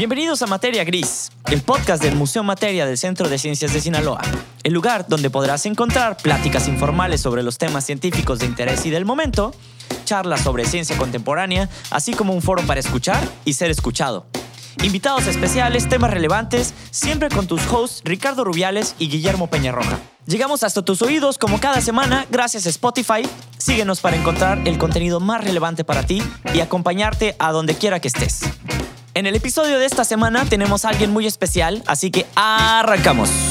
Bienvenidos a Materia Gris, el podcast del Museo Materia del Centro de Ciencias de Sinaloa, el lugar donde podrás encontrar pláticas informales sobre los temas científicos de interés y del momento, charlas sobre ciencia contemporánea, así como un foro para escuchar y ser escuchado. Invitados especiales, temas relevantes, siempre con tus hosts Ricardo Rubiales y Guillermo Peñarroja. Llegamos hasta tus oídos como cada semana gracias a Spotify. Síguenos para encontrar el contenido más relevante para ti y acompañarte a donde quiera que estés. En el episodio de esta semana tenemos a alguien muy especial, así que arrancamos.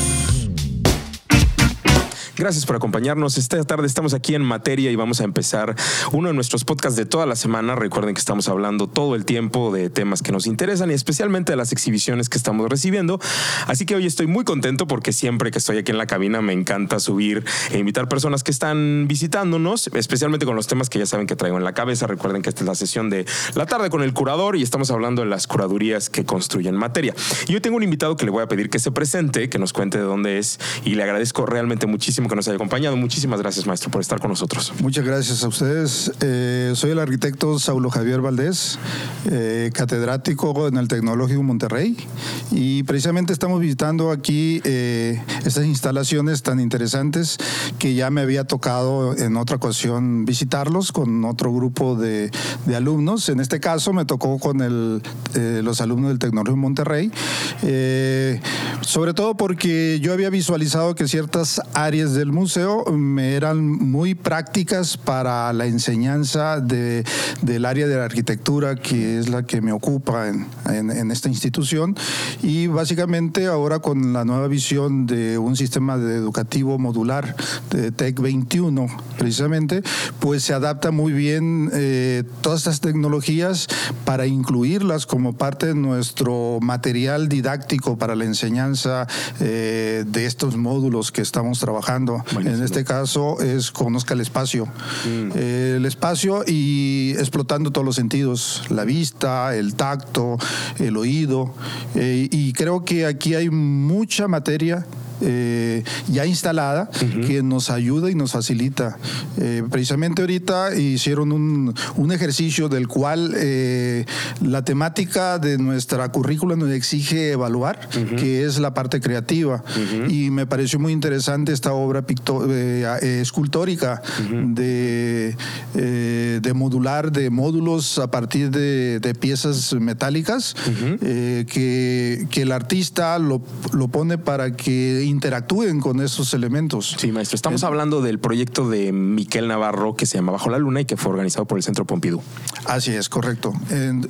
Gracias por acompañarnos. Esta tarde estamos aquí en materia y vamos a empezar uno de nuestros podcasts de toda la semana. Recuerden que estamos hablando todo el tiempo de temas que nos interesan y especialmente de las exhibiciones que estamos recibiendo. Así que hoy estoy muy contento porque siempre que estoy aquí en la cabina me encanta subir e invitar personas que están visitándonos, especialmente con los temas que ya saben que traigo en la cabeza. Recuerden que esta es la sesión de la tarde con el curador y estamos hablando de las curadurías que construyen materia. Y hoy tengo un invitado que le voy a pedir que se presente, que nos cuente de dónde es y le agradezco realmente muchísimo que nos haya acompañado. Muchísimas gracias, maestro, por estar con nosotros. Muchas gracias a ustedes. Eh, soy el arquitecto Saulo Javier Valdés, eh, catedrático en el Tecnológico Monterrey, y precisamente estamos visitando aquí eh, estas instalaciones tan interesantes que ya me había tocado en otra ocasión visitarlos con otro grupo de, de alumnos. En este caso me tocó con el, los alumnos del Tecnológico Monterrey, sobre todo porque yo había visualizado que ciertas áreas del museo me eran muy prácticas para la enseñanza de, del área de la arquitectura, que es la que me ocupa en, en, esta institución. Y básicamente ahora con la nueva visión de un sistema de educativo modular de TEC 21, precisamente, pues se adapta muy bien eh, todas estas tecnologías para incluirlas como parte de nuestro material didáctico para la enseñanza eh, de estos módulos que estamos trabajando. En este caso es conozca el espacio. Mm. el espacio y explotando todos los sentidos, la vista, el tacto, el oído. Eh, y creo que aquí hay mucha materia eh, ya instalada que nos ayuda y nos facilita. Eh, precisamente ahorita hicieron un, un ejercicio del cual eh, la temática de nuestra currícula nos exige evaluar, que es la parte creativa. Y me pareció muy interesante esta obra escultórica de, de modular, de módulos a partir de, de piezas metálicas, que, que el artista lo, lo pone para que interactúen con esos elementos. Sí, maestro. Estamos hablando del proyecto de Miquel Navarro que se llama Bajo la Luna y que fue organizado por el Centro Pompidou. Así es, correcto.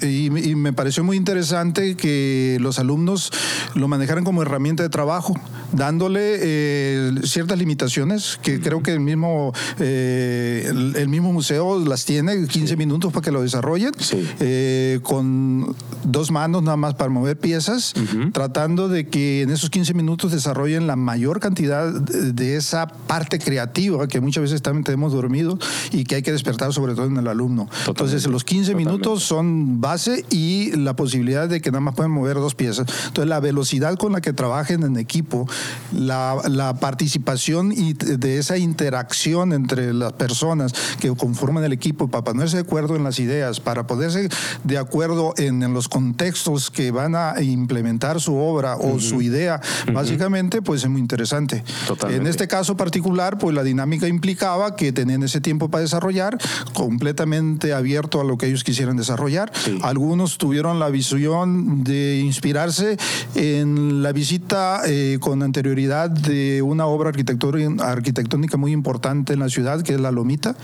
Y, me pareció muy interesante que los alumnos lo manejaran como herramienta de trabajo, dándole eh, ciertas limitaciones que creo que el mismo, eh, el, mismo museo las tiene, 15 minutos para que lo desarrollen, eh, con dos manos nada más para mover piezas, tratando de que en esos 15 minutos desarrollen la mayor cantidad de esa parte creativa que muchas veces también tenemos dormido y que hay que despertar sobre todo en el alumno. Entonces los 15 minutos son base y la posibilidad de que nada más pueden mover dos piezas. Entonces la velocidad con la que trabajen en equipo, la, la participación y de esa interacción entre las personas que conforman el equipo para ponerse de acuerdo en las ideas, para poderse de acuerdo en, en los contextos que van a implementar su obra o su idea, básicamente pues es muy interesante. En este caso particular, pues la dinámica implicaba que tenían ese tiempo para desarrollar, completamente abierto a lo que ellos quisieran desarrollar. Algunos tuvieron la visión de inspirarse en la visita eh, con anterioridad de una obra arquitectónica muy importante en la ciudad, que es la Lomita,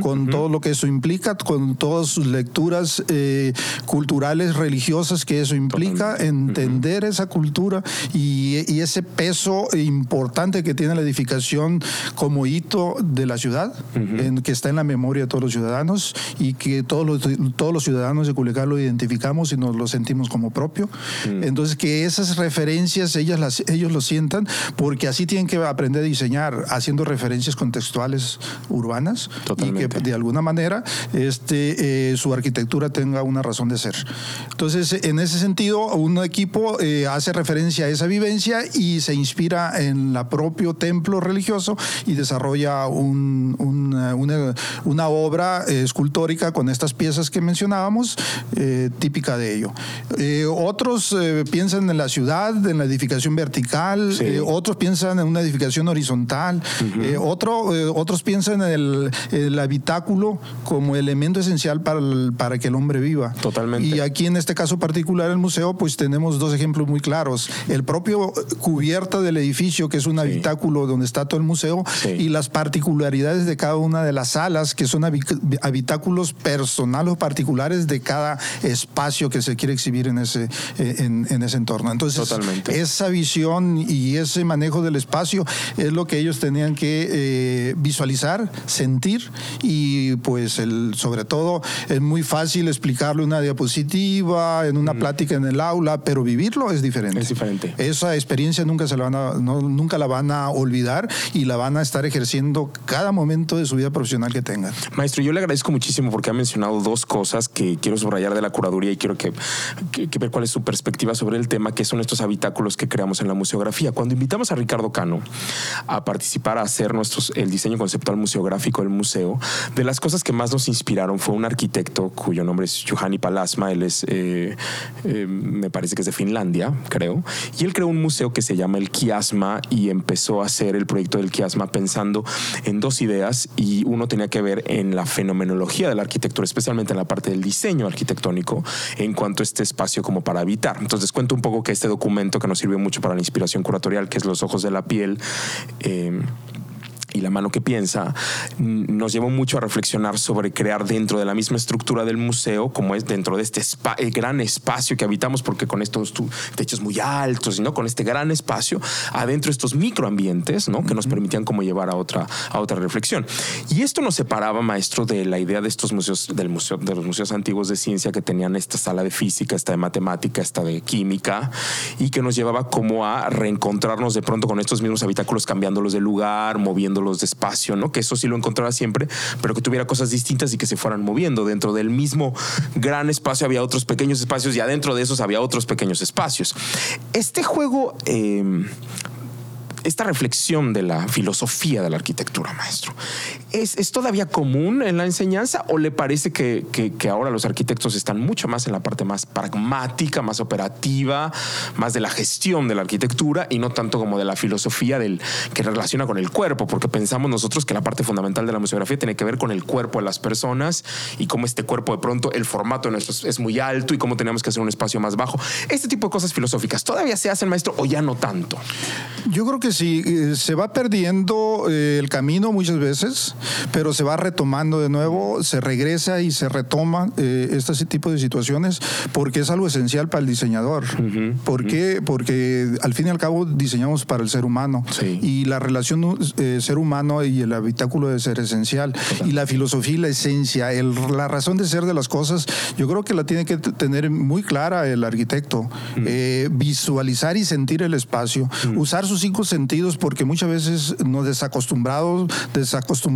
con todo lo que eso implica, con todas sus lecturas eh, culturales, religiosas que eso implica, entender esa cultura y, y ese peso importante que tiene la edificación como hito de la ciudad, en, que está en la memoria de todos los ciudadanos y que todos los, todos los ciudadanos de Culiacán lo identificamos y nos lo sentimos como propio. Entonces, que esas referencias ellas las, ellos lo presentan, porque así tienen que aprender a diseñar haciendo referencias contextuales urbanas y que de alguna manera este, eh, su arquitectura tenga una razón de ser. Entonces, en ese sentido, un equipo eh, hace referencia a esa vivencia y se inspira en la propio templo religioso y desarrolla un, una, una, obra escultórica con estas piezas que mencionábamos, típica de ello. otros piensan en la ciudad, en la edificación vertical, eh, otros piensan en una edificación horizontal, eh, otro, eh, otros piensan en el, habitáculo como elemento esencial para, para que el hombre viva. Totalmente. Y aquí en este caso particular, el museo, pues tenemos dos ejemplos muy claros. El propio cubierta del edificio, que es un habitáculo donde está todo el museo, y las particularidades de cada una de las salas, que son habitáculos personales o particulares de cada espacio que se quiere exhibir en ese, en, en ese entorno. Entonces, esa visión y ese manejo del espacio es lo que ellos tenían que eh, visualizar, sentir y pues el, sobre todo es muy fácil explicarlo en una diapositiva, en una plática en el aula, pero vivirlo es diferente. Es diferente. Esa experiencia nunca se la van a, nunca la van a olvidar y la van a estar ejerciendo cada momento de su vida profesional que tengan. Maestro, yo le agradezco muchísimo porque ha mencionado dos cosas que quiero subrayar de la curaduría y quiero que, que ver cuál es su perspectiva sobre el tema, que son estos habitáculos que creamos en la museografía. Cuando invitamos a Ricardo Cano a participar a hacer nuestros, el diseño conceptual museográfico del museo, de las cosas que más nos inspiraron fue un arquitecto cuyo nombre es Juhani Palasma, él es, eh, eh, me parece que es de Finlandia, creo, y él creó un museo que se llama el Y empezó a hacer el proyecto del Kiasma pensando en dos ideas y uno tenía que ver en la fenomenología de la arquitectura, especialmente en la parte del diseño arquitectónico en cuanto a este espacio como para habitar. Entonces cuento un poco que este documento que nos sirvió mucho para la inspiración curatorial, que es Los Ojos de la Piel, eh, y la mano que piensa, nos llevó mucho a reflexionar sobre crear dentro de la misma estructura del museo, como es dentro de este eh, gran espacio que habitamos, porque con estos techos muy altos, ¿no? con este gran espacio, adentro estos microambientes ¿no? que nos permitían como llevar a otra, a otra reflexión. Y esto nos separaba, maestro, de la idea de estos museos, del museo, de los museos antiguos de ciencia que tenían esta sala de física, esta de matemática, esta de química, y que nos llevaba como a reencontrarnos de pronto con estos mismos habitáculos, cambiándolos de lugar, moviéndolos los de espacio, ¿no? Que eso sí lo encontraba siempre, pero que tuviera cosas distintas y que se fueran moviendo. Dentro del mismo gran espacio había otros pequeños espacios y adentro de esos había otros pequeños espacios. Este juego eh, esta reflexión de la filosofía de la arquitectura, maestro, ¿es, todavía común en la enseñanza o le parece que, ahora los arquitectos están mucho más en la parte más pragmática, más operativa, más de la gestión de la arquitectura y no tanto como de la filosofía del que relaciona con el cuerpo? Porque pensamos nosotros que la parte fundamental de la museografía tiene que ver con el cuerpo de las personas y cómo este cuerpo de pronto el formato de nuestros es muy alto y cómo tenemos que hacer un espacio más bajo. Este tipo de cosas filosóficas, ¿todavía se hacen, maestro, o ya no tanto? Yo creo que sí, eh, se va perdiendo eh, el camino muchas veces, pero se va retomando de nuevo, se regresa y se retoma eh, este tipo de situaciones porque es algo esencial para el diseñador. ¿Por qué? Porque al fin y al cabo diseñamos para el ser humano. Y la relación ser humano y el habitáculo debe ser esencial. Y la filosofía y la esencia, la razón de ser de las cosas, yo creo que la tiene que tener muy clara el arquitecto, visualizar y sentir el espacio, usar sus cinco sentidos porque muchas veces nos desacostumbrados,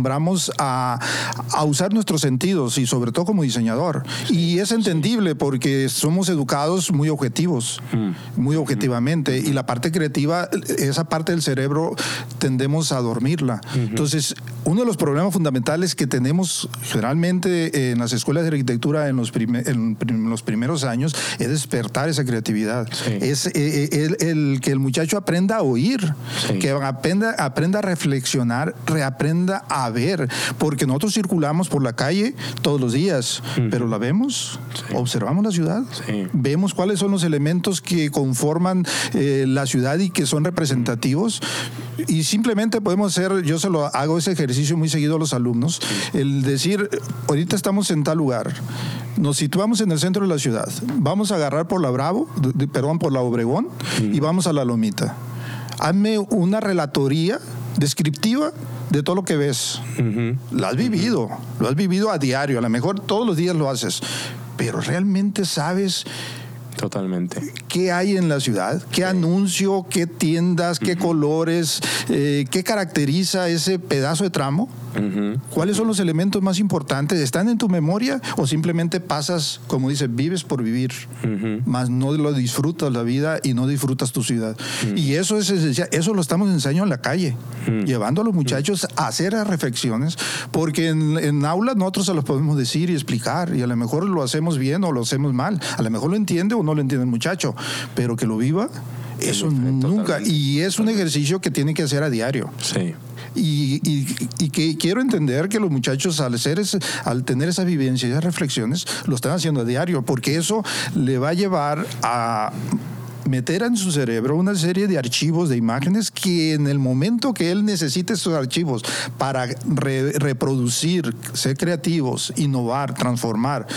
desacostumbramos a, usar nuestros sentidos y sobre todo como diseñador. y es entendible porque somos educados muy objetivos, mm. muy objetivamente, y la parte creativa, esa parte del cerebro tendemos a dormirla. Entonces, uno de los problemas fundamentales que tenemos generalmente en las escuelas de arquitectura en los, en los primeros años es despertar esa creatividad. Es eh, eh, el, que el muchacho aprenda a oír, que aprenda, aprenda a reflexionar, reaprenda a ver, porque nosotros circulamos por la calle todos los días, pero la vemos, observamos la ciudad, vemos cuáles son los elementos que conforman eh, la ciudad y que son representativos y simplemente podemos hacer, yo se lo hago ese ejercicio muy seguido a los alumnos, el decir, ahorita estamos en tal lugar, nos situamos en el centro de la ciudad, vamos a agarrar por la Bravo, perdón, por la Obregón y vamos a la Lomita. Hazme una relatoría descriptiva de todo lo que ves. Lo has vivido, lo has vivido a diario, a lo mejor todos los días lo haces, pero realmente sabes Totalmente. ¿Qué hay en la ciudad? ¿Qué anuncio? ¿Qué tiendas? ¿Qué colores? Eh, ¿Qué caracteriza ese pedazo de tramo? ¿Cuáles son los elementos más importantes? ¿Están en tu memoria o simplemente pasas, como dice, vives por vivir, más no lo disfrutas la vida y no disfrutas tu ciudad? Y eso es esencial. Eso lo estamos enseñando en la calle, llevando a los muchachos a hacer reflexiones, porque en, en aulas nosotros se los podemos decir y explicar, y a lo mejor lo hacemos bien o lo hacemos mal. A lo mejor lo entiende o no lo entiende el muchacho, pero que lo viva, eso nunca. Y es un ejercicio que tiene que hacer a diario. Sí. Y, y, que quiero entender que los muchachos al, hacer al tener esa vivencia y esas reflexiones lo están haciendo a diario, porque eso le va a llevar a meter en su cerebro una serie de archivos de imágenes que en el momento que él necesite esos archivos para reproducir, ser creativos, innovar, transformar,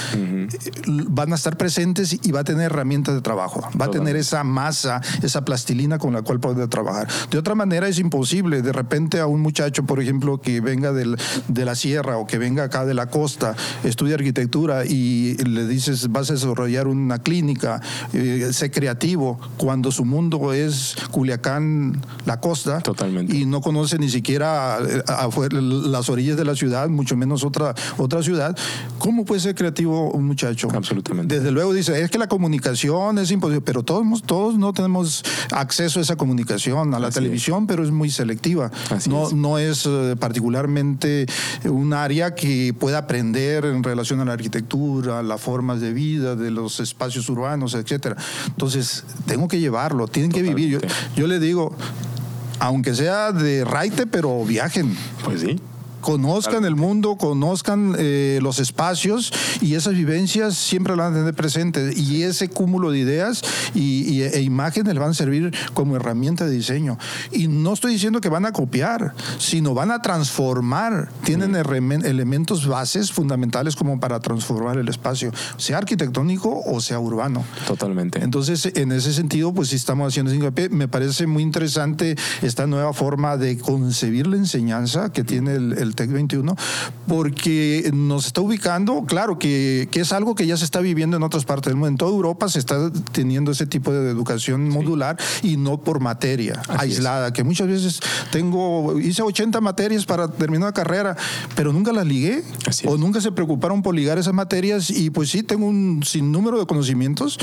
van a estar presentes y va a tener herramientas de trabajo, va a tener esa masa, esa plastilina con la cual poder trabajar. De otra manera es imposible. De repente a un muchacho, por ejemplo, que venga del, de la sierra o que venga acá de la costa, estudia arquitectura y le dices vas a desarrollar una clínica, eh, sé creativo, cuando su mundo es Culiacán, la costa. Totalmente. Y no conoce ni siquiera eh, las orillas de la ciudad, mucho menos otra, otra ciudad. ¿Cómo puede ser creativo un muchacho? Absolutamente. Desde luego dice, es que la comunicación es imposible, pero todos, todos no tenemos acceso a esa comunicación, a la televisión, pero es muy selectiva. no, es. no es eh, particularmente un área que pueda aprender en relación a la arquitectura, las formas de vida, de los espacios urbanos, etcétera. Entonces, tengo que llevarlo, tienen que vivir. Yo, yo le digo, aunque sea de raite, pero viajen. Pues sí conozcan el mundo, conozcan eh, los espacios y esas vivencias siempre las van a tener presentes y ese cúmulo de ideas y, e imágenes les van a servir como herramienta de diseño. Y no estoy diciendo que van a copiar, sino van a transformar, tienen elementos bases fundamentales como para transformar el espacio, sea arquitectónico o sea urbano. Totalmente. Entonces, en ese sentido, pues sí estamos haciendo Me parece muy interesante esta nueva forma de concebir la enseñanza que tiene el TEC 21, porque nos está ubicando, claro, que, que, es algo que ya se está viviendo en otras partes del mundo. En toda Europa se está teniendo ese tipo de educación modular y no por materia aislada, que muchas veces tengo, hice 80 materias para terminar la carrera, pero nunca las ligué o nunca se preocuparon por ligar esas materias y pues sí, tengo un sinnúmero de conocimientos,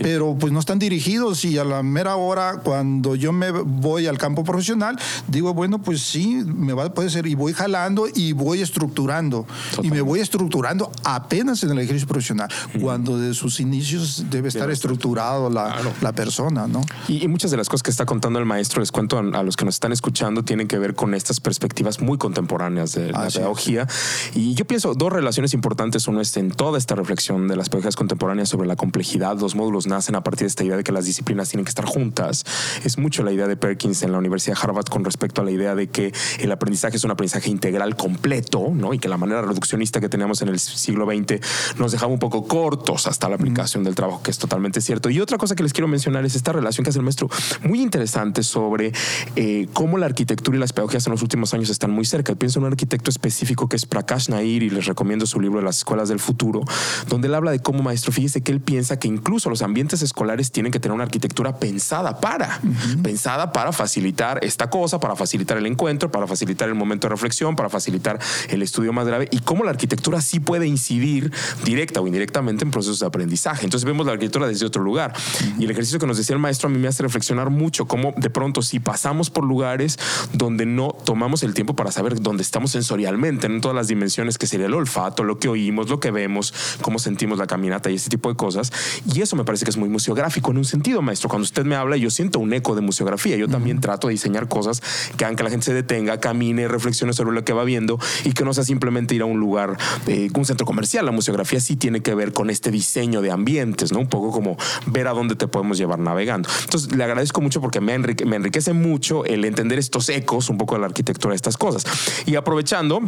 pero pues no están dirigidos y a la mera hora, cuando yo me voy al campo profesional, digo, bueno, pues sí, me va, puede ser, y voy jalando y voy estructurando. Y me voy estructurando apenas en el ejercicio profesional, cuando de sus inicios debe estar estructurado la, la persona, ¿no? Y, muchas de las cosas que está contando el maestro, les cuento a, los que nos están escuchando, tienen que ver con estas perspectivas muy contemporáneas de la pedagogía. Y yo pienso dos relaciones importantes. Uno es en toda esta reflexión de las pedagogías contemporáneas sobre la complejidad. Los módulos nacen a partir de esta idea de que las disciplinas tienen que estar juntas. Es mucho la idea de Perkins en la Universidad de Harvard con respecto a la idea de que el aprendizaje es un aprendizaje integral completo, ¿no? Y que la manera reduccionista que teníamos en el siglo XX nos dejaba un poco cortos hasta la aplicación del trabajo, que es totalmente cierto. Y otra cosa que les quiero mencionar es esta relación que hace el maestro muy interesante sobre eh, cómo la arquitectura y las pedagogías en los últimos años están muy cerca. Pienso en un arquitecto específico que es Prakash Nair y les recomiendo su libro de las escuelas del futuro, donde él habla de cómo maestro, fíjese que él piensa que incluso los ambientes escolares tienen que tener una arquitectura pensada para, pensada para facilitar esta cosa, para facilitar el encuentro, para facilitar el momento de reflexión, para facilitar el estudio más grave y cómo la arquitectura sí puede incidir directa o indirectamente en procesos de aprendizaje. Entonces vemos la arquitectura desde otro lugar. Y el ejercicio que nos decía el maestro a mí me hace reflexionar mucho cómo de pronto si pasamos por lugares donde no tomamos el tiempo para saber dónde estamos sensorialmente, en todas las dimensiones que sería el olfato, lo que oímos, lo que vemos, cómo sentimos la caminata y ese tipo de cosas. Y eso me parece que es muy museográfico en un sentido, maestro. Cuando usted me habla, yo siento un eco de museografía. Yo también trato de diseñar cosas que hagan que la gente se detenga, camine, reflexione sobre lo que va viendo y que no sea simplemente ir a un lugar, eh, un centro comercial. La museografía sí tiene que ver con este diseño de ambientes, ¿no? Un poco como ver a dónde te podemos llevar navegando. Entonces, le agradezco mucho porque me, me enriquece mucho el entender estos ecos, un poco de la arquitectura de estas cosas. Y aprovechando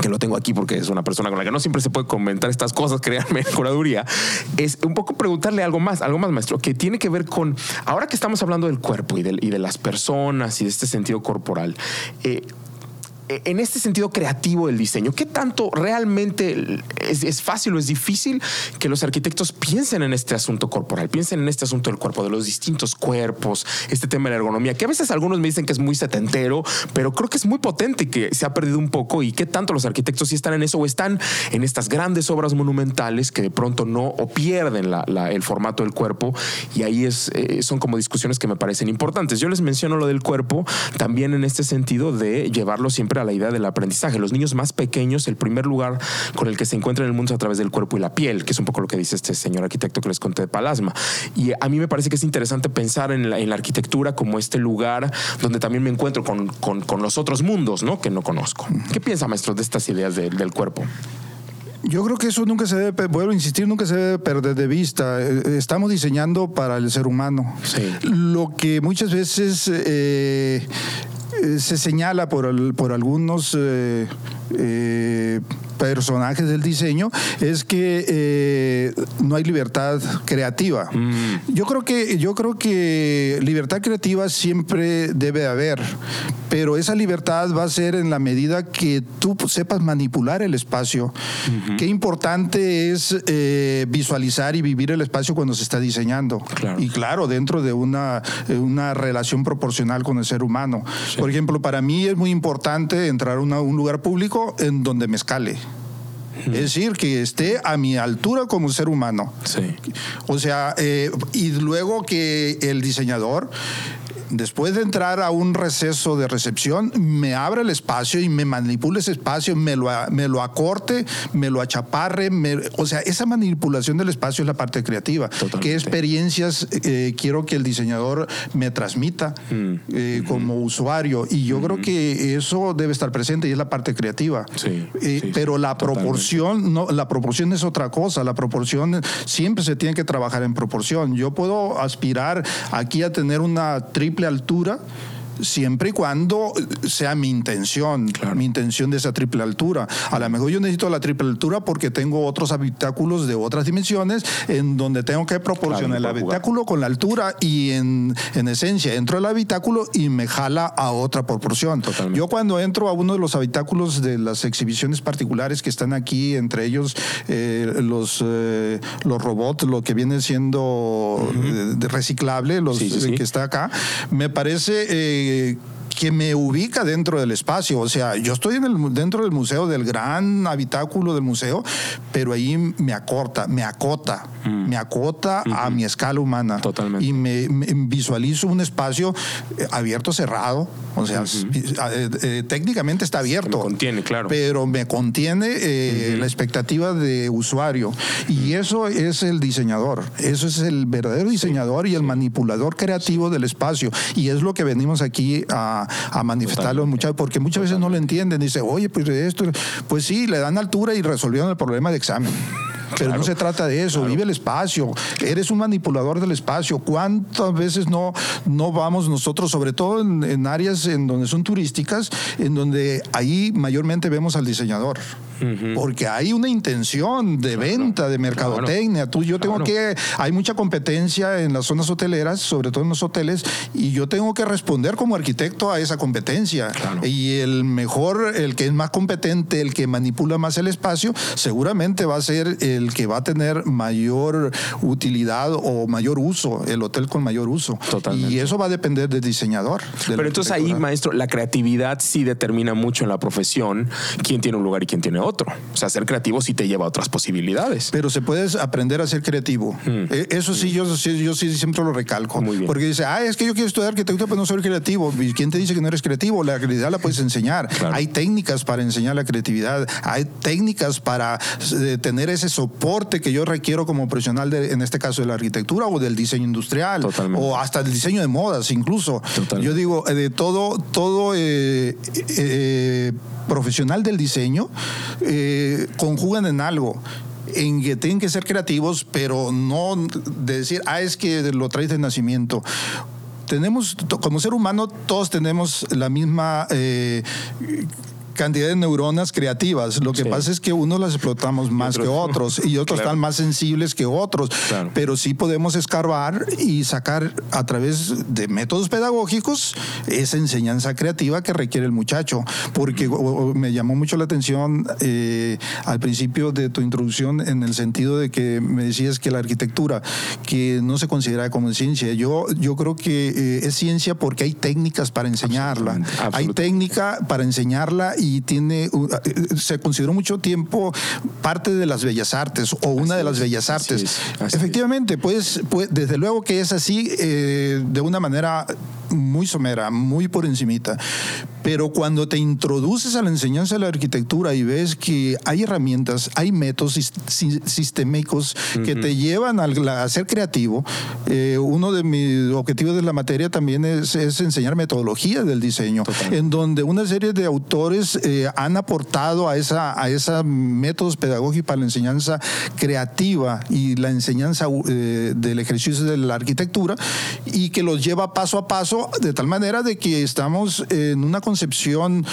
que lo tengo aquí porque es una persona con la que no siempre se puede comentar estas cosas, créanme, curaduría, es un poco preguntarle algo más, algo más, maestro, que tiene que ver con, ahora que estamos hablando del cuerpo y de, las personas y de este sentido corporal, eh, en este sentido creativo del diseño, ¿qué tanto realmente es, fácil o es difícil que los arquitectos piensen en este asunto corporal, piensen en este asunto del cuerpo, de los distintos cuerpos, este tema de la ergonomía, que a veces algunos me dicen que es muy setentero, pero creo que es muy potente y que se ha perdido un poco y qué tanto los arquitectos sí están en eso o están en estas grandes obras monumentales que de pronto no o pierden el formato del cuerpo y ahí es, eh, son como discusiones que me parecen importantes. Yo les menciono lo del cuerpo también en este sentido de llevarlo siempre a la idea del aprendizaje. Los niños más pequeños, el primer lugar con el que se encuentran en el mundo es a través del cuerpo y la piel, que es un poco lo que dice este señor arquitecto que les conté de Palasma. Y a mí me parece que es interesante pensar en la, arquitectura como este lugar donde también me encuentro con, con, los otros mundos ¿no? que no conozco. ¿Qué piensa, maestro, de estas ideas del cuerpo? Yo creo que eso nunca se debe, vuelvo a insistir, nunca se debe perder de vista. Eh, estamos diseñando para el ser humano. Lo que muchas veces eh, se señala por, por algunos personajes del diseño es que eh, no hay libertad creativa. Mm. Yo creo que yo creo que libertad creativa siempre debe haber, pero esa libertad va a ser en la medida que tú sepas manipular el espacio. Qué importante es eh, visualizar y vivir el espacio cuando se está diseñando. Y claro, dentro de una, una relación proporcional con el ser humano. Por ejemplo, para mí es muy importante entrar a un lugar público en donde me escale. Es decir, que esté a mi altura como ser humano. Sí. O sea, eh, y luego que el diseñador después de entrar a un receso de recepción, me abre el espacio y me manipula ese espacio, me lo, me lo acorte, me lo achaparre. o sea, esa manipulación del espacio es la parte creativa. ¿Qué experiencias eh, quiero que el diseñador me transmita mm. eh, como usuario? Y yo creo que eso debe estar presente y es la parte creativa. Eh, pero la proporción, no, la proporción es otra cosa. La proporción siempre se tiene que trabajar en proporción. Yo puedo aspirar aquí a tener una triple altura siempre y cuando sea mi intención, mi intención de esa triple altura. A lo mejor yo necesito la triple altura porque tengo otros habitáculos de otras dimensiones en donde tengo que proporcionar el habitáculo con la altura y en, en, esencia entro al habitáculo y me jala a otra proporción. Yo cuando entro a uno de los habitáculos de las exhibiciones particulares que están aquí, entre ellos eh, los, eh, los robots, lo que viene siendo reciclable, los que está acá, me parece the que me ubica dentro del espacio. O sea, yo estoy en el, dentro del museo, del gran habitáculo del museo, pero ahí me acorta, me acota, mm. me acota a mi escala humana. Totalmente. Y me, visualizo un espacio eh, abierto, cerrado. O sea, eh, eh, técnicamente está abierto. Me contiene, claro. Pero me contiene la expectativa de usuario. Y eso es el diseñador. Eso es el verdadero diseñador y el manipulador creativo del espacio. Y es lo que venimos aquí a, a manifestarlo muchas porque muchas veces no lo entienden. Dice, oye, pues esto, pues sí, le dan altura y resolvieron el problema de examen. Pero no se trata de eso, vive el espacio, eres un manipulador del espacio. ¿Cuántas veces no, no vamos nosotros, sobre todo en, en áreas en donde son turísticas, en donde ahí mayormente vemos al diseñador? porque hay una intención de venta, de mercadotecnia. Tú, yo tengo que, hay mucha competencia en las zonas hoteleras, sobre todo en los hoteles, y yo tengo que responder como arquitecto a esa competencia. Y el mejor, el que es más competente, el que manipula más el espacio, seguramente va a ser el que va a tener mayor utilidad o mayor uso, el hotel con mayor uso. Y eso va a depender del diseñador. Pero entonces ahí, maestro, la creatividad sí determina mucho en la profesión quién tiene un lugar y quién tiene otro. O sea, ser creativo sí te lleva a otras posibilidades. Pero se puede aprender a ser creativo. Mm. Eh, eso sí, yo, yo sí siempre lo recalco. Muy bien. Porque dice, ah, es que yo quiero estudiar arquitectura, pero no soy creativo. ¿Y quién te dice que no eres creativo? La creatividad la puedes enseñar. Hay técnicas para enseñar la creatividad. Hay técnicas para eh, tener ese soporte que yo requiero como profesional, de, en este caso de la arquitectura o del diseño industrial. O hasta el diseño de modas, incluso. Yo digo, eh, de todo, todo profesional del diseño eh, conjugan en algo en que tienen que ser creativos, pero no de decir, ah, es que lo traes de nacimiento. Tenemos, como ser humano, todos tenemos la misma... Eh, cantidad de neuronas creativas. Lo que pasa es que unos las explotamos más que otros y otros están más sensibles que otros. Pero sí podemos escarbar y sacar a través de métodos pedagógicos esa enseñanza creativa que requiere el muchacho. Porque me llamó mucho la atención eh, al principio de tu introducción en el sentido de que me decías que la arquitectura, que no se considera como ciencia, yo, yo creo que eh, es ciencia porque hay técnicas para enseñarla. Hay técnica para enseñarla y tiene, eh, se consideró mucho tiempo parte de las bellas artes o una de las bellas artes. Efectivamente, pues, pues, desde luego que es así eh, de una manera muy somera, muy por encimita. Pero cuando te introduces a la enseñanza de la arquitectura y ves que hay herramientas, hay métodos sistémicos que te llevan a, ser creativo, eh, uno de mis objetivos de la materia también es, enseñar metodología del diseño, en donde una serie de autores eh, han aportado a esa, a esa métodos pedagógicos para la enseñanza creativa y la enseñanza eh, del ejercicio de la arquitectura y que los lleva paso a paso de tal manera de que estamos en una concepción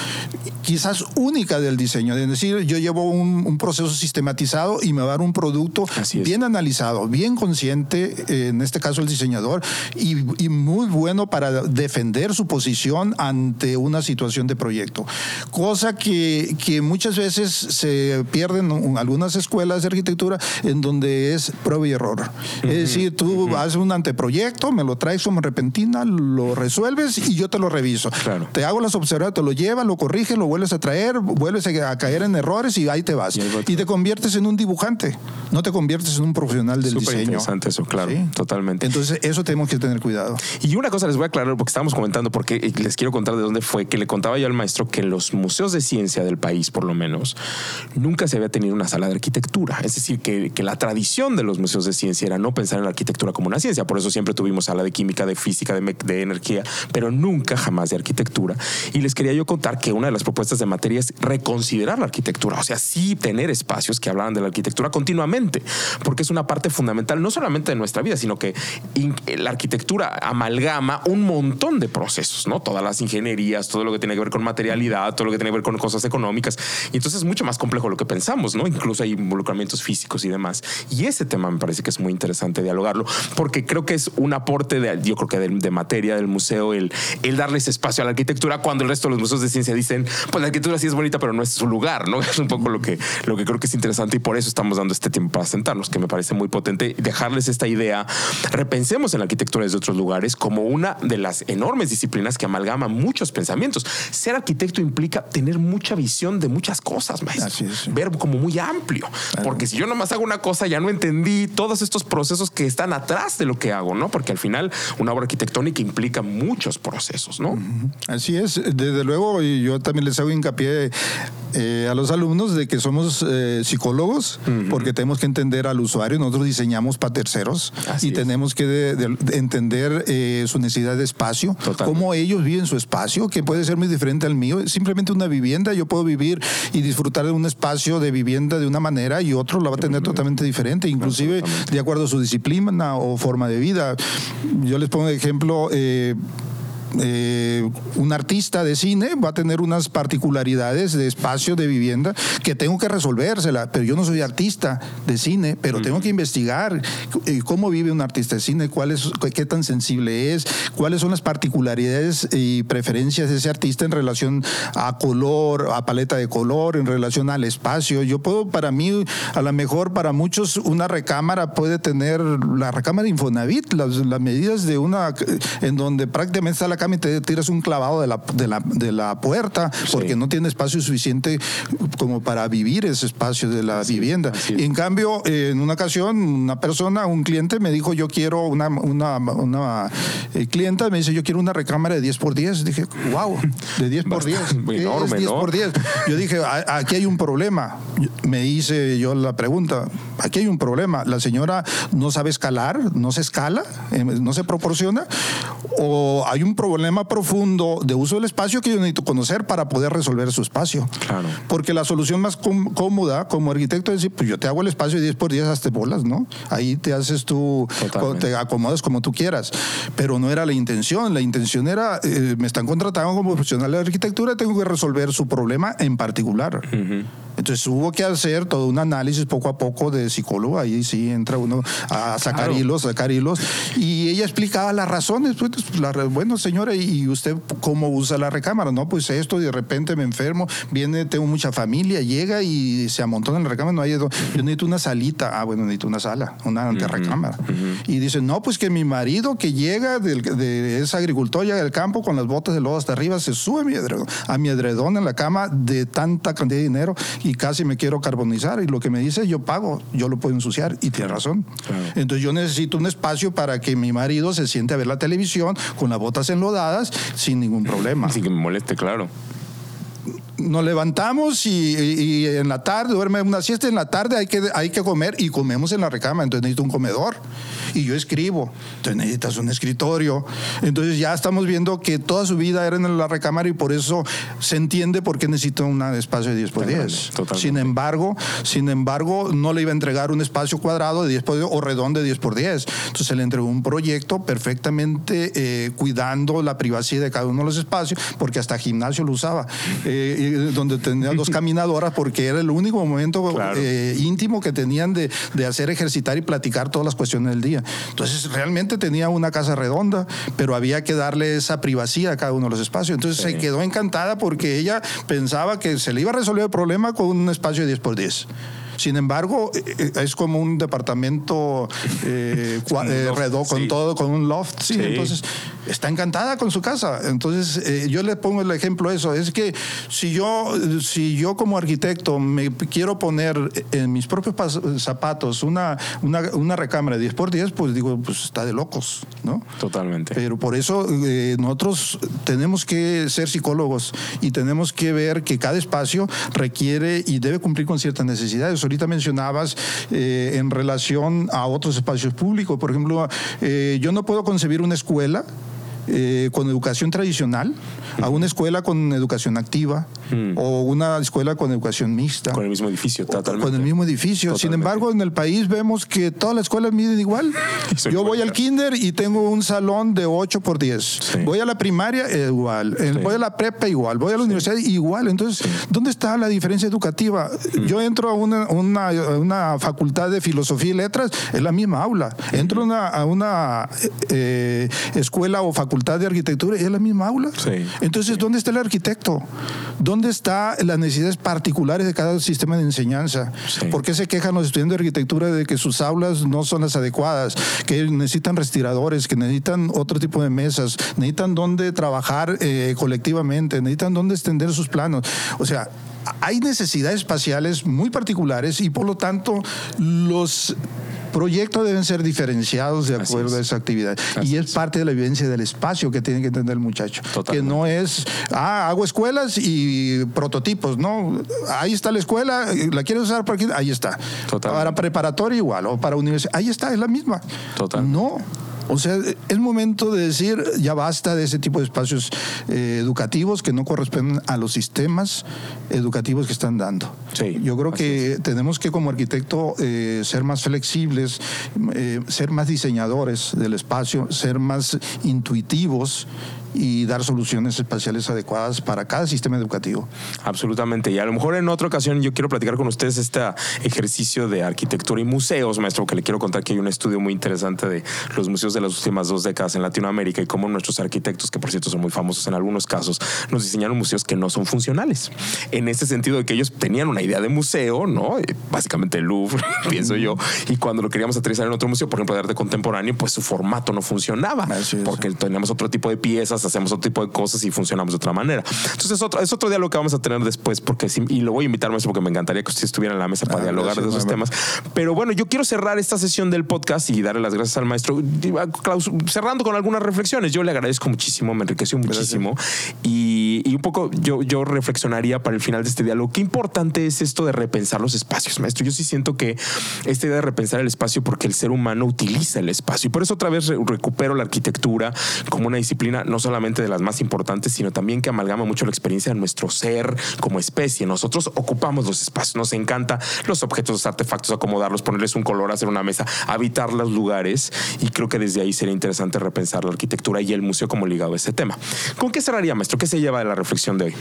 quizás única del diseño, es decir, yo llevo un, proceso sistematizado y me va a dar un producto bien analizado, bien consciente, en este caso el diseñador, y, muy bueno para defender su posición ante una situación de proyecto. Cosa que, que muchas veces se pierden en algunas escuelas de arquitectura en donde es prueba y error. Es decir, tú haces un anteproyecto, me lo traes como repentina, lo resuelves y yo te lo reviso. Te hago las observaciones, te lo llevas, lo corriges, lo vuelves a traer, vuelves a caer en errores y ahí te vas. Y, te conviertes en un dibujante, no te conviertes en un profesional del Súper diseño. interesante eso, claro, totalmente. Entonces, eso tenemos que tener cuidado. Y una cosa les voy a aclarar porque estábamos comentando, porque les quiero contar de dónde fue, que le contaba yo al maestro que los museos de ciencia del país, por lo menos, nunca se había tenido una sala de arquitectura. Es decir, que, que la tradición de los museos de ciencia era no pensar en la arquitectura como una ciencia. Por eso siempre tuvimos sala de química, de física, de, de energía, pero nunca jamás de arquitectura. Y les quería yo contar que una de las propuestas de materia es reconsiderar la arquitectura, o sea, sí tener espacios que hablaran de la arquitectura continuamente, porque es una parte fundamental no solamente de nuestra vida, sino que la arquitectura amalgama un montón de procesos, ¿no? Todas las ingenierías, todo lo que tiene que ver con materialidad, todo lo que tiene que ver con cosas económicas. Y entonces es mucho más complejo lo que pensamos, ¿no? Incluso hay involucramientos físicos y demás. Y ese tema me parece que es muy interesante dialogarlo, porque creo que es un aporte de, yo creo que de, de materia del museo, el, el darles espacio a la arquitectura cuando el resto de los museos de ciencia dicen, pues la arquitectura sí es bonita, pero no es su lugar, ¿no? Es un poco lo que, lo que creo que es interesante y por eso estamos dando este tiempo para sentarnos, que me parece muy potente, dejarles esta idea. Repensemos en la arquitectura desde otros lugares como una de las enormes disciplinas que amalgama muchos pensamientos. Ser arquitecto implica tener mucha visión de muchas cosas, maestro. Ver como muy amplio. Porque si yo nomás hago una cosa, ya no entendí todos estos procesos que están atrás de lo que hago, ¿no? Porque al final una obra arquitectónica implica muchos procesos, ¿no? Así es, desde luego, yo también les hago hincapié eh, a los alumnos de que somos eh, psicólogos, porque tenemos que entender al usuario, nosotros diseñamos para terceros y tenemos que entender eh, su necesidad de espacio, cómo ellos viven su espacio, que puede ser muy diferente al mío, simplemente una vivienda, yo puedo vivir y disfrutar de un espacio de vivienda de una manera y otro lo va a tener totalmente diferente, inclusive de acuerdo a su disciplina o forma de vida. Yo les pongo de ejemplo, eh, un artista de cine va a tener unas particularidades de espacio de vivienda que tengo que resolvérsela, pero yo no soy artista de cine, pero tengo que investigar eh, cómo vive un artista de cine, cuál es, qué tan sensible es, cuáles son las particularidades y preferencias de ese artista en relación a color, a paleta de color, en relación al espacio. Yo puedo, para mí, a lo mejor para muchos, una recámara puede tener la recámara Infonavit, las, las medidas de una, en donde prácticamente está la y te tiras un clavado de la, de la, de la puerta porque no tiene espacio suficiente como para vivir ese espacio de la vivienda. Y en cambio, en una ocasión, una persona, un cliente me dijo, yo quiero una, una, una eh, clienta, me dice, yo quiero una recámara de 10 por 10. Dije, wow, de 10 por 10. Enorme, es 10 por 10? Yo dije, aquí hay un problema. Me hice yo la pregunta, aquí hay un problema. La señora no sabe escalar, no se escala, eh, no se proporciona, o hay un problema problema profundo de uso del espacio que yo necesito conocer para poder resolver su espacio. Claro. Porque la solución más cómoda como arquitecto es decir, pues yo te hago el espacio 10 por 10 hasta bolas, ¿no? Ahí te haces tú, Totalmente. te acomodas como tú quieras. Pero no era la intención. La intención era, eh, me están contratando como profesional de arquitectura, tengo que resolver su problema en particular. Entonces hubo que hacer todo un análisis poco a poco de psicólogo, ahí sí entra uno a sacar Claro. hilos, sacar hilos, y ella explicaba las razones, pues, la re- bueno señora, ¿y usted cómo usa la recámara? No, pues esto, de repente me enfermo, viene, tengo mucha familia, llega y se amontona en la recámara, no hay, yo necesito una salita, ah bueno, necesito una sala, una anterrecámara. Y dice, no, pues que mi marido que llega, del, de ese agricultor, llega del campo con las botas de lodo hasta arriba, se sube a mi edredón, a mi edredón en la cama de tanta cantidad de dinero y casi me quiero carbonizar. Y lo que me dice, yo pago, yo lo puedo ensuciar. Y tiene razón. Claro. Entonces yo necesito un espacio para que mi marido se siente a ver la televisión con las botas enlodadas sin ningún problema. Así que me moleste, claro. Nos levantamos y, y- y en la tarde, duerme una siesta, en la tarde hay que, hay que comer y comemos en la recámara, entonces necesito un comedor. Y yo escribo, entonces necesitas un escritorio. Entonces ya estamos viendo que toda su vida era en la recámara y por eso se entiende por qué necesita un espacio de 10 por Tan grande, 10. totalmente. Sin embargo, sin embargo, no le iba a entregar un espacio cuadrado de 10 por 10 o redondo de 10 por 10. Entonces se le entregó un proyecto perfectamente eh, cuidando la privacidad de cada uno de los espacios, porque hasta gimnasio lo usaba, eh, y donde tenía dos caminadoras, porque era el único momento Claro. eh, íntimo que tenían de, de hacer ejercitar y platicar todas las cuestiones del día. Entonces realmente tenía una casa redonda, pero había que darle esa privacidad a cada uno de los espacios. Entonces Sí. se quedó encantada porque ella pensaba que se le iba a resolver el problema con un espacio de 10 por 10. Sin embargo, eh, eh, es como un departamento eh, eh, redondo, con sí. todo, con un loft. Sí, Sí. entonces está encantada con su casa. Entonces eh, yo le pongo el ejemplo eso. Es que si yo, si yo como arquitecto me quiero poner en mis propios zapatos una, una, una recámara de 10 por 10, pues digo, pues está de locos, ¿no? Totalmente. Pero por eso eh, nosotros tenemos que ser psicólogos y tenemos que ver que cada espacio requiere y debe cumplir con ciertas necesidades. Ahorita mencionabas eh, en relación a otros espacios públicos, por ejemplo, eh, yo no puedo concebir una escuela. Eh, con educación tradicional a una escuela con educación activa Mm. o una escuela con educación mixta Con el mismo edificio, totalmente. con el mismo edificio. Sin embargo, en el país vemos que todas las escuelas miden igual. Yo voy al kinder y tengo un salón de 8 por 10. Sí. Voy a la primaria, eh, igual. Sí. Voy a la prepa, igual. Voy a la universidad, igual. Entonces, ¿dónde está la diferencia educativa? Mm. Yo entro a una, una facultad de filosofía y letras, es la misma aula. Entro a una, a una eh, escuela o facultad de arquitectura, es la misma aula. Sí. Entonces, ¿dónde está el arquitecto? ¿Dónde están las necesidades particulares de cada sistema de enseñanza? Sí. ¿Por qué se quejan los estudiantes de arquitectura de que sus aulas no son las adecuadas? Que necesitan respiradores, que necesitan otro tipo de mesas, necesitan dónde trabajar eh, colectivamente, necesitan dónde extender sus planos. O sea, hay necesidades espaciales muy particulares y por lo tanto los proyectos deben ser diferenciados de acuerdo a es. esa actividad. Así y es, es. parte de la vivencia del espacio que tiene que entender el muchacho. Totalmente. Que no es, ah, hago escuelas y prototipos, ¿no? Ahí está la escuela, ¿la quieres usar para aquí? Ahí está. Totalmente. Para preparatoria igual, o para universidad, ahí está, es la misma. Total. No. O sea, es momento de decir, ya basta de ese tipo de espacios eh, educativos que no corresponden a los sistemas educativos que están dando. Sí, Yo creo que tenemos que como arquitecto eh, ser más flexibles, eh, ser más diseñadores del espacio, ser más intuitivos y dar soluciones espaciales adecuadas para cada sistema educativo. Absolutamente. Y a lo mejor en otra ocasión yo quiero platicar con ustedes este ejercicio de arquitectura y museos, maestro, que le quiero contar que hay un estudio muy interesante de los museos de las últimas dos décadas en Latinoamérica y cómo nuestros arquitectos, que por cierto son muy famosos en algunos casos, nos diseñaron museos que no son funcionales. En ese sentido de que ellos tenían una idea de museo, ¿no? Básicamente el Louvre, pienso yo, y cuando lo queríamos aterrizar en otro museo, por ejemplo, de arte contemporáneo, pues su formato no funcionaba, porque teníamos otro tipo de piezas, hacemos otro tipo de cosas y funcionamos de otra manera. Entonces es otro, es otro diálogo que vamos a tener después, porque sí- y lo voy a invitar maestro, porque me encantaría que usted estuviera en la mesa para Ah, dialogar de gracias, esos muy temas. Pero bueno, yo quiero cerrar esta sesión del podcast y darle las gracias al maestro, Klaus, cerrando con algunas reflexiones. Yo le agradezco muchísimo, me enriqueció muchísimo y, y un poco yo, yo reflexionaría para el final de este diálogo, qué importante es esto de repensar los espacios, maestro. Yo sí siento que esta idea de repensar el espacio porque el ser humano utiliza el espacio y por eso otra vez re- recupero la arquitectura como una disciplina no solamente de las más importantes, sino también que amalgama mucho la experiencia de nuestro ser como especie. Nosotros ocupamos los espacios, nos encanta los objetos, los artefactos, acomodarlos, ponerles un color, hacer una mesa, habitar los lugares y creo que desde ahí sería interesante repensar la arquitectura y el museo como ligado a ese tema. ¿Con qué cerraría, maestro? ¿Qué se lleva de la reflexión de hoy?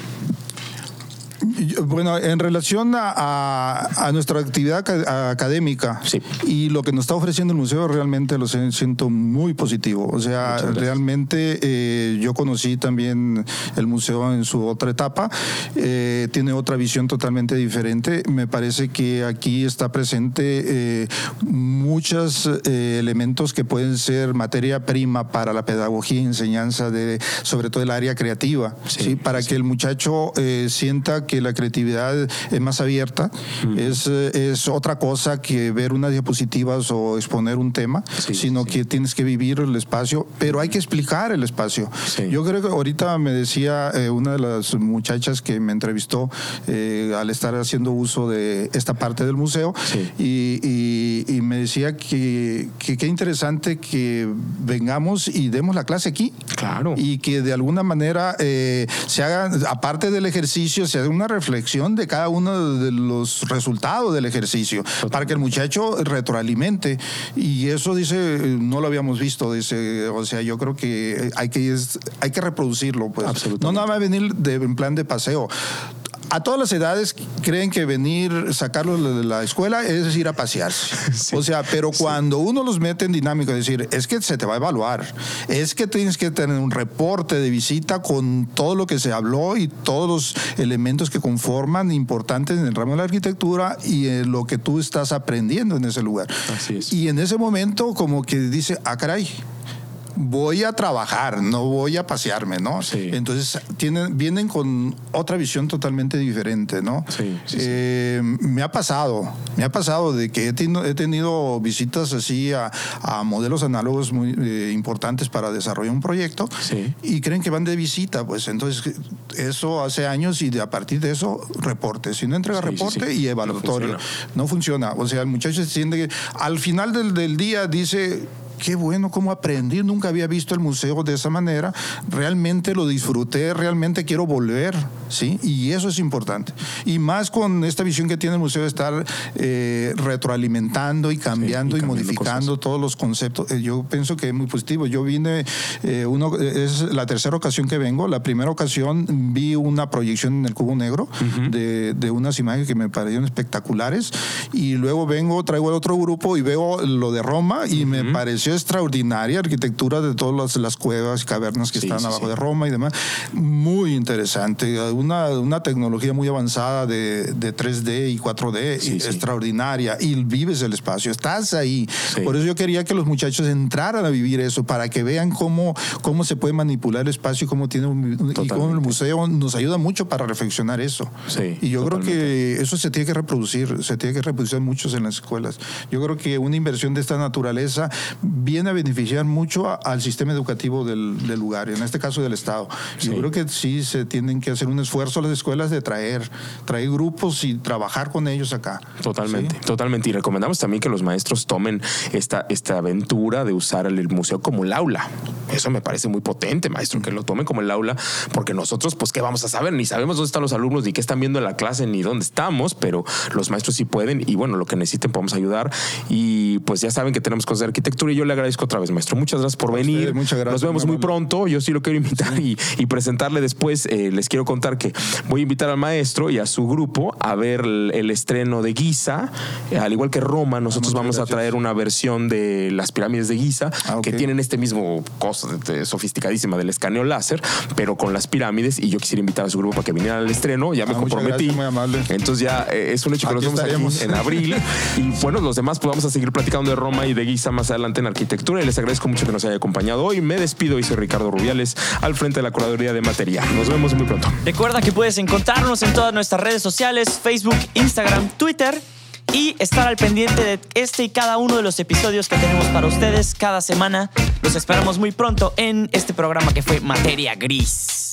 Bueno, en relación a, nuestra actividad académica y lo que nos está ofreciendo el museo, realmente lo siento muy positivo. O sea, realmente eh, yo conocí también el museo en su otra etapa, eh, tiene otra visión totalmente diferente. Me parece que aquí está presente eh, muchos elementos que pueden ser materia prima para la pedagogía y enseñanza de, sobre todo el área creativa, sí, para que el muchacho sienta que la creatividad es más abierta, es, es otra cosa que ver unas diapositivas o exponer un tema, sino que tienes que vivir el espacio, pero hay que explicar el espacio. Yo creo que ahorita me decía eh, una de las muchachas que me entrevistó eh, al estar haciendo uso de esta parte del museo y, y, me decía que qué interesante que vengamos y demos la clase aquí. Claro. Y que de alguna manera eh, se haga, aparte del ejercicio, se haga una reflexión de cada uno de los resultados del ejercicio para que el muchacho retroalimente. Y eso dice, no lo habíamos visto, dice, o sea, yo creo que hay que, hay que reproducirlo. Pues. No nada más venir de, en plan de paseo a todas las edades creen que venir, sacarlos de la escuela es ir a pasearse. O sea, pero cuando uno los mete en dinámica, es decir, es que se te va a evaluar, es que tienes que tener un reporte de visita con todo lo que se habló y todos los elementos que conforman importantes en el ramo de la arquitectura y en lo que tú estás aprendiendo en ese lugar. Así es. Y en ese momento como que dice, ah, caray, voy a trabajar, no voy a pasearme, ¿no? Sí. Entonces tienen, vienen con otra visión totalmente diferente, ¿no? Sí, sí, eh, me ha pasado, me ha pasado de que he, tenido, he tenido visitas así a, modelos análogos muy eh, importantes para desarrollar un proyecto y creen que van de visita, pues entonces eso hace años y de, a partir de eso reporte, si no entrega reporte y evaluatorio, no funciona. O sea, el muchacho se siente que al final del, del día dice qué bueno cómo aprendí, nunca había visto el museo de esa manera, realmente lo disfruté, realmente quiero volver, ¿sí? Y eso es importante. Y más con esta visión que tiene el museo de estar eh, retroalimentando y cambiando y, modificando todos los conceptos. Eh, yo pienso que es muy positivo. Yo vine, eh, uno, es la tercera ocasión que vengo, la primera ocasión vi una proyección en el Cubo Negro de, de unas imágenes que me parecieron espectaculares y luego vengo, traigo el otro grupo y veo lo de Roma y me pareció extraordinaria, arquitectura de todas las, cuevas y cavernas que están abajo de Roma y demás. Muy interesante, una, una tecnología muy avanzada de, de 3D y 4D, extraordinaria, y vives el espacio, estás ahí. Por eso yo quería que los muchachos entraran a vivir eso, para que vean cómo, cómo se puede manipular el espacio y cómo, tiene y cómo el museo nos ayuda mucho para reflexionar eso. y yo creo que eso se tiene que reproducir, se tiene que reproducir muchos en las escuelas. Yo creo que una inversión de esta naturaleza viene a beneficiar mucho al sistema educativo del, lugar, en este caso del Estado. Yo creo que sí se tienen que hacer un esfuerzo las escuelas de traer, traer grupos y trabajar con ellos acá. Totalmente, totalmente. Y recomendamos también que los maestros tomen esta, esta aventura de usar el museo como el aula. Eso me parece muy potente, maestro, que lo tomen como el aula, porque nosotros, pues, ¿qué vamos a saber? Ni sabemos dónde están los alumnos, ni qué están viendo en la clase, ni dónde estamos, pero los maestros sí pueden y bueno, lo que necesiten podemos ayudar. Y pues ya saben que tenemos cosas de arquitectura y yo le agradezco otra vez, maestro. Muchas gracias por venir. muchas gracias. Nos vemos muy pronto. Yo sí lo quiero invitar y, presentarle después. Eh, les quiero contar que voy a invitar al maestro y a su grupo a ver el, estreno de Giza. Eh, al igual que Roma, nosotros vamos a traer una versión de las pirámides de Giza ah, que tienen este mismo cosa sofisticadísima del escaneo láser, pero con las pirámides. Y yo quisiera invitar a su grupo para que vinieran al estreno. Ya me ah, comprometí. muy amable. Entonces ya eh, es un hecho que nos vemos aquí en abril. y bueno, los demás pues vamos a seguir platicando de Roma y de Giza más adelante en arquitectura. Y les agradezco mucho que nos haya acompañado hoy. Me despido y soy Ricardo Rubiales al frente de la curaduría de materia. Nos vemos muy pronto. Recuerda que puedes encontrarnos en todas nuestras redes sociales, Facebook, Instagram, Twitter y estar al pendiente de este y cada uno de los episodios que tenemos para ustedes cada semana. Los esperamos muy pronto en este programa que fue Materia Gris.